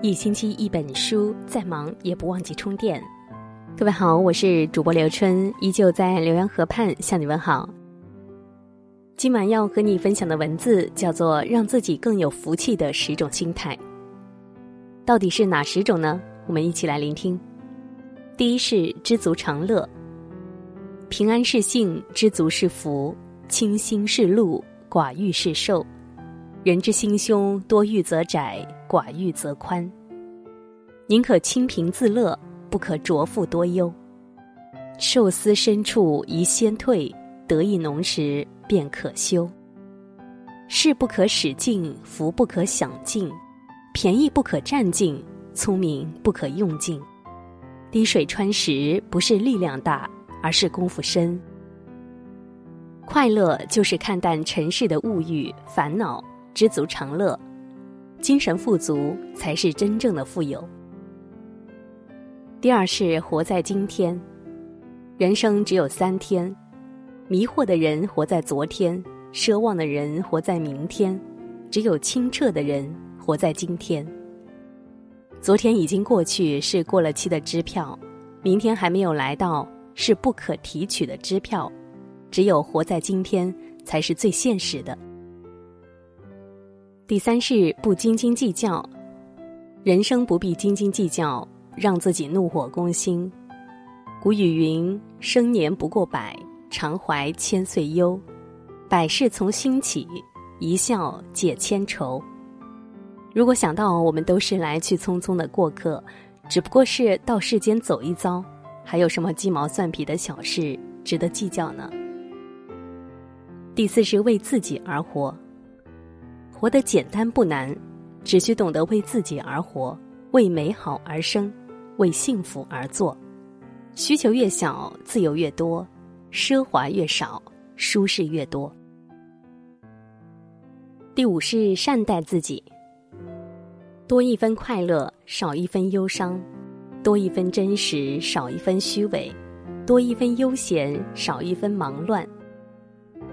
一星期一本书，再忙也不忘记充电。各位好，我是主播刘春，依旧在浏阳河畔向你问好。今晚要和你分享的文字叫做“让自己更有福气的十种心态”。到底是哪十种呢？我们一起来聆听。第一是知足常乐，平安是幸，知足是福，清心是路，寡欲是寿。人之心胸，多欲则窄，寡欲则宽。宁可清贫自乐，不可浊富多忧。寿司深处宜先退，得意浓时便可休。事不可使尽，福不可享尽，便宜不可占尽，聪明不可用尽。滴水穿石，不是力量大，而是功夫深。快乐就是看淡尘世的物欲烦恼。知足常乐，精神富足才是真正的富有。第二是活在今天，人生只有三天，迷惑的人活在昨天，奢望的人活在明天，只有清澈的人活在今天。昨天已经过去，是过了期的支票；明天还没有来到，是不可提取的支票。只有活在今天，才是最现实的。第三是不斤斤计较，人生不必斤斤计较，让自己怒火攻心。古语云：“生年不过百，常怀千岁忧。百事从心起，一笑解千愁。”如果想到我们都是来去匆匆的过客，只不过是到世间走一遭，还有什么鸡毛蒜皮的小事值得计较呢？第四是为自己而活。活得简单不难，只需懂得为自己而活，为美好而生，为幸福而做。需求越小，自由越多；奢华越少，舒适越多。第五是善待自己，多一分快乐，少一分忧伤；多一分真实，少一分虚伪；多一分悠闲，少一分忙乱。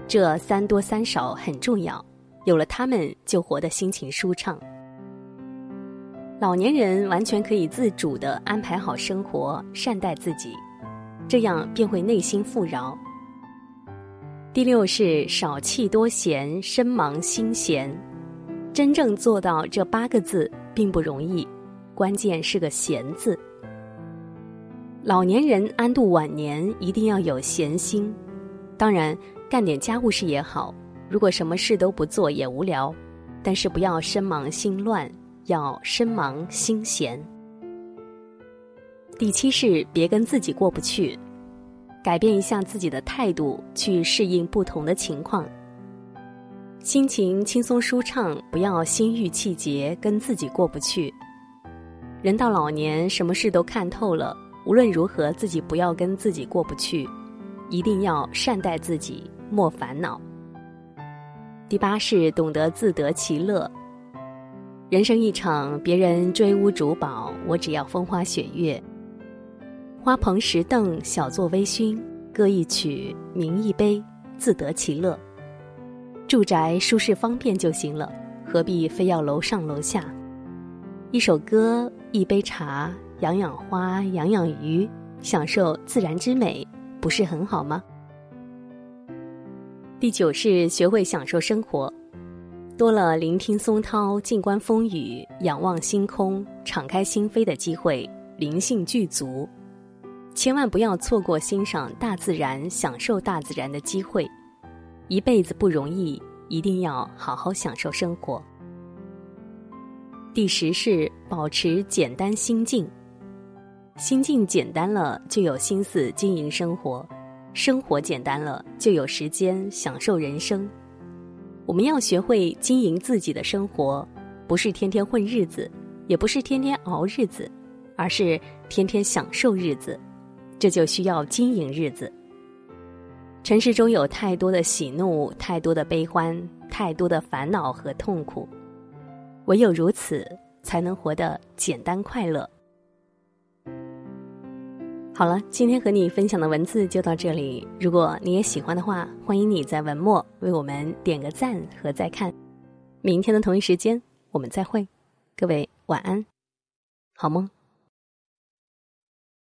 这三多三少很重要。有了他们，就活得心情舒畅。老年人完全可以自主的安排好生活，善待自己，这样便会内心富饶。第六是少气多闲，身忙心闲。真正做到这八个字并不容易，关键是个闲字。老年人安度晚年，一定要有闲心，当然干点家务事也好。如果什么事都不做也无聊，但是不要身忙心乱，要身忙心闲。第七是别跟自己过不去，改变一下自己的态度，去适应不同的情况。心情轻松舒畅，不要心郁气结，跟自己过不去。人到老年，什么事都看透了，无论如何，自己不要跟自己过不去，一定要善待自己，莫烦恼。第八是懂得自得其乐。人生一场，别人追屋逐宝，我只要风花雪月。花棚石凳，小坐微醺，歌一曲，茗一杯，自得其乐。住宅舒适方便就行了，何必非要楼上楼下？一首歌，一杯茶，养养花，养养鱼，享受自然之美，不是很好吗？第九是学会享受生活，多了聆听松涛、静观风雨、仰望星空、敞开心扉的机会，灵性具足。千万不要错过欣赏大自然、享受大自然的机会。一辈子不容易，一定要好好享受生活。第十是保持简单心境，心境简单了，就有心思经营生活。生活简单了，就有时间享受人生。我们要学会经营自己的生活，不是天天混日子，也不是天天熬日子，而是天天享受日子。这就需要经营日子。尘世中有太多的喜怒，太多的悲欢，太多的烦恼和痛苦，唯有如此，才能活得简单快乐。好了，今天和你分享的文字就到这里。如果你也喜欢的话，欢迎你在文末为我们点个赞和再看。明天的同一时间，我们再会。各位晚安。好梦。